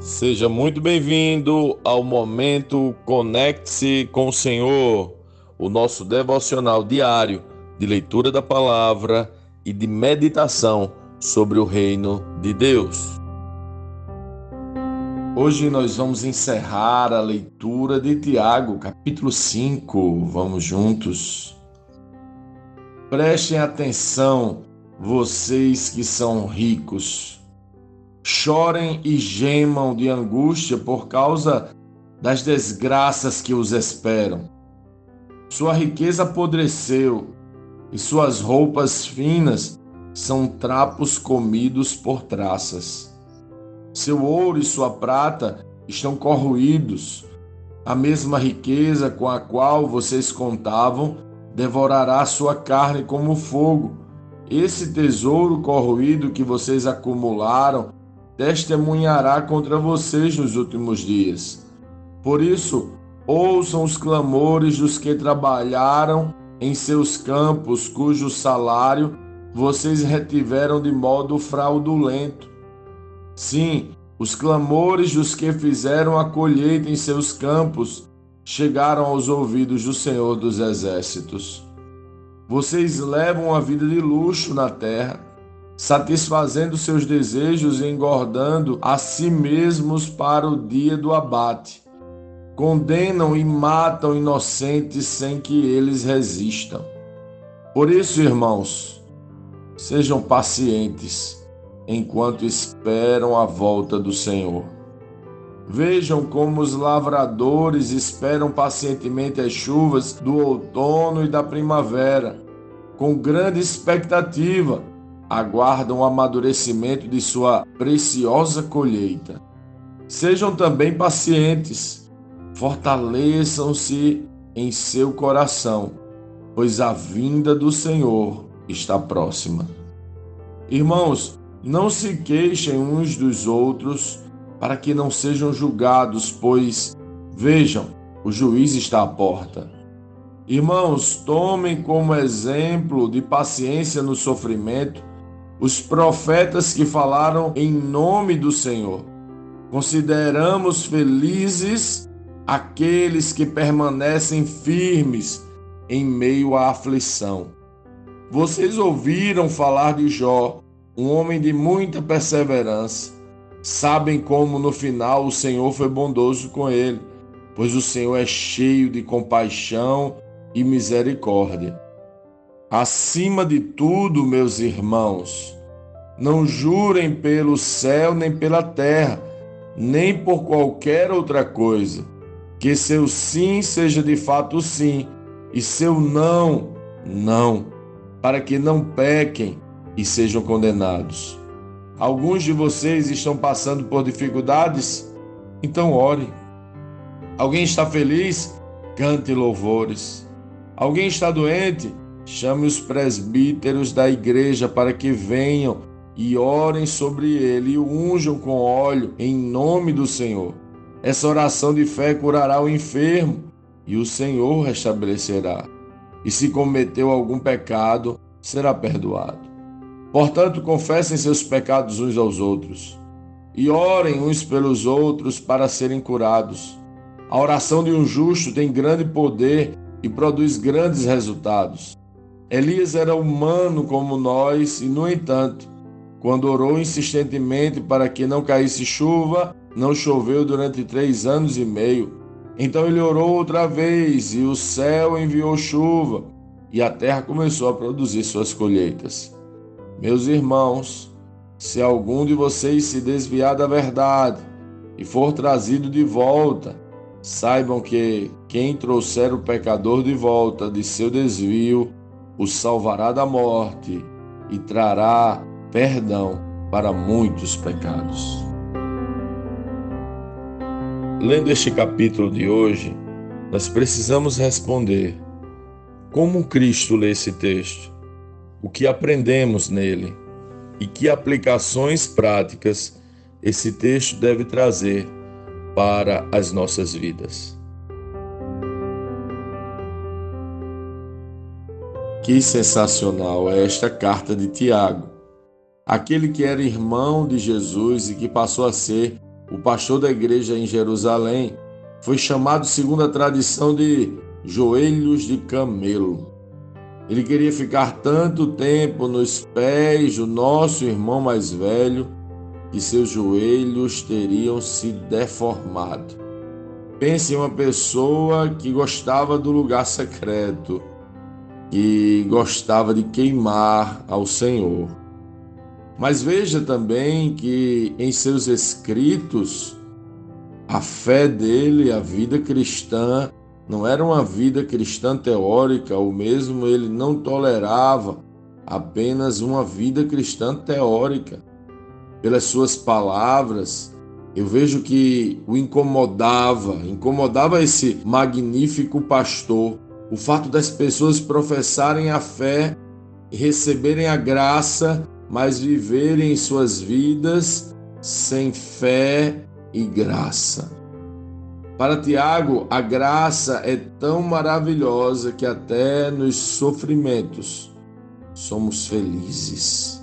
Seja muito bem-vindo ao momento Conecte-se com o Senhor, o nosso devocional diário de leitura da palavra e de meditação sobre o reino de Deus. Hoje nós vamos encerrar a leitura de Tiago, capítulo 5. Vamos juntos. Prestem atenção, vocês que são ricos chorem e gemam de angústia por causa das desgraças que os esperam. Sua riqueza apodreceu e suas roupas finas são trapos comidos por traças. Seu ouro e sua prata estão corroídos. A mesma riqueza com a qual vocês contavam devorará sua carne como fogo. Esse tesouro corroído que vocês acumularam testemunhará contra vocês nos últimos dias. Por isso, ouçam os clamores dos que trabalharam em seus campos, cujo salário vocês retiveram de modo fraudulento. Sim, os clamores dos que fizeram a colheita em seus campos chegaram aos ouvidos do Senhor dos Exércitos. Vocês levam a vida de luxo na terra satisfazendo seus desejos e engordando a si mesmos para o dia do abate. Condenam e matam inocentes sem que eles resistam. Por isso, irmãos, sejam pacientes enquanto esperam a volta do Senhor. Vejam como os lavradores esperam pacientemente as chuvas do outono e da primavera, com grande expectativa aguardam o amadurecimento de sua preciosa colheita. Sejam também pacientes, fortaleçam-se em seu coração, pois a vinda do Senhor está próxima. Irmãos, não se queixem uns dos outros para que não sejam julgados, pois, vejam, o juiz está à porta. Irmãos, tomem como exemplo de paciência no sofrimento os profetas que falaram em nome do Senhor. Consideramos felizes aqueles que permanecem firmes em meio à aflição. Vocês ouviram falar de Jó, um homem de muita perseverança. Sabem como no final o Senhor foi bondoso com ele, pois o Senhor é cheio de compaixão e misericórdia. Acima de tudo, meus irmãos, não jurem pelo céu nem pela terra, nem por qualquer outra coisa. Que seu sim seja de fato sim e seu não, não, para que não pequem e sejam condenados. Alguns de vocês estão passando por dificuldades? Então ore. Alguém está feliz? Cante louvores. Alguém está doente? Chame os presbíteros da igreja para que venham e orem sobre ele e o unjam com óleo em nome do Senhor. Essa oração de fé curará o enfermo e o Senhor restabelecerá. E se cometeu algum pecado, será perdoado. Portanto, confessem seus pecados uns aos outros e orem uns pelos outros para serem curados. A oração de um justo tem grande poder e produz grandes resultados. Elias era humano como nós e, no entanto, quando orou insistentemente para que não caísse chuva, não choveu durante três anos e meio. Então ele orou outra vez e o céu enviou chuva e a terra começou a produzir suas colheitas. Meus irmãos, se algum de vocês se desviar da verdade e for trazido de volta, saibam que quem trouxer o pecador de volta de seu desvio o salvará da morte e trará perdão para muitos pecados. Lendo este capítulo de hoje, nós precisamos responder como Cristo lê esse texto, o que aprendemos nele e que aplicações práticas esse texto deve trazer para as nossas vidas. Que sensacional é esta carta de Tiago, aquele que era irmão de Jesus e que passou a ser o pastor da igreja em Jerusalém, foi chamado, segundo a tradição, de joelhos de camelo. Ele queria ficar tanto tempo nos pés do nosso irmão mais velho que seus joelhos teriam se deformado. Pense em uma pessoa que gostava do lugar secreto, que gostava de queimar ao Senhor. Mas veja também que em seus escritos, a fé dele, a vida cristã, não era uma vida cristã teórica, ou mesmo ele não tolerava apenas uma vida cristã teórica. Pelas suas palavras, eu vejo que o incomodava, incomodava esse magnífico pastor, o fato das pessoas professarem a fé e receberem a graça, mas viverem suas vidas sem fé e graça. Para Tiago, a graça é tão maravilhosa que até nos sofrimentos somos felizes.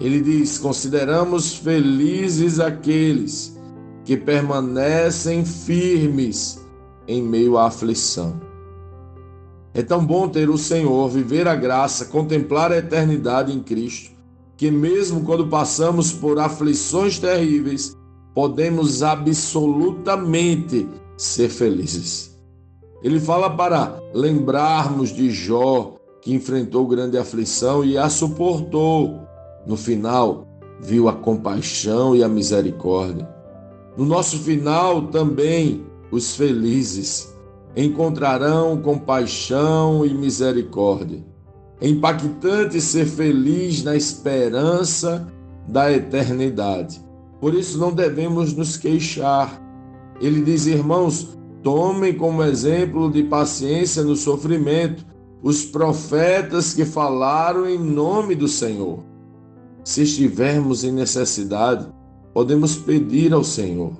Ele diz: Consideramos felizes aqueles que permanecem firmes em meio à aflição. É tão bom ter o Senhor, viver a graça, contemplar a eternidade em Cristo, que mesmo quando passamos por aflições terríveis, podemos absolutamente ser felizes. Ele fala para lembrarmos de Jó, que enfrentou grande aflição e a suportou. No final, viu a compaixão e a misericórdia. No nosso final também, os felizes encontrarão compaixão e misericórdia. É impactante ser feliz na esperança da eternidade. Por isso não devemos nos queixar. Ele diz, irmãos, tomem como exemplo de paciência no sofrimento os profetas que falaram em nome do Senhor. Se estivermos em necessidade, podemos pedir ao Senhor.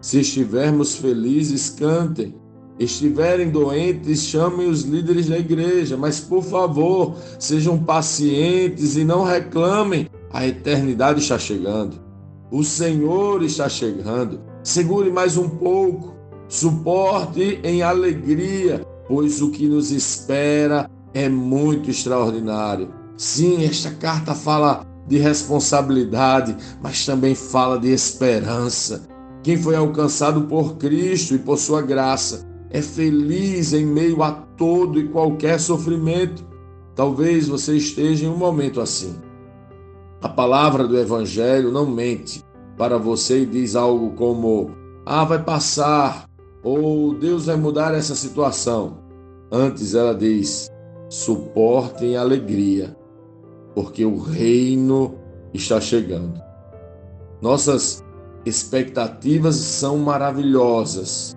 Se estivermos felizes, cantem. Estiverem doentes, chamem os líderes da igreja, mas por favor, sejam pacientes e não reclamem. A eternidade está chegando. O Senhor está chegando. Segure mais um pouco. Suporte em alegria, pois o que nos espera é muito extraordinário. Sim, esta carta fala de responsabilidade, mas também fala de esperança. Quem foi alcançado por Cristo e por sua graça é feliz em meio a todo e qualquer sofrimento. Talvez você esteja em um momento assim. A palavra do Evangelho não mente para você e diz algo como: Ah, vai passar, ou Deus vai mudar essa situação. Antes ela diz: suportem alegria, porque o reino está chegando. Nossas expectativas são maravilhosas.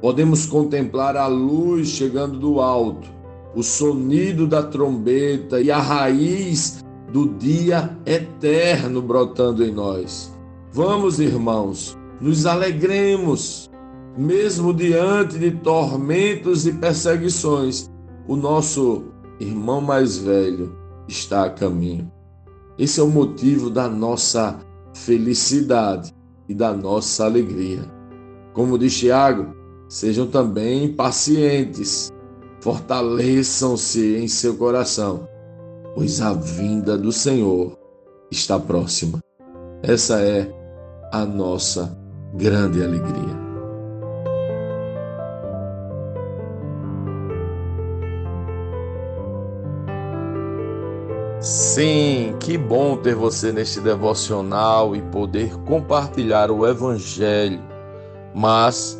Podemos contemplar a luz chegando do alto, o sonido da trombeta e a raiz do dia eterno brotando em nós. Vamos, irmãos, nos alegremos, mesmo diante de tormentos e perseguições. O nosso irmão mais velho está a caminho. Esse é o motivo da nossa felicidade e da nossa alegria. Como diz Tiago, sejam também pacientes, fortaleçam-se em seu coração pois a vinda do Senhor está próxima. Essa é a nossa grande alegria. Sim, que bom ter você neste devocional e poder compartilhar o Evangelho. Mas,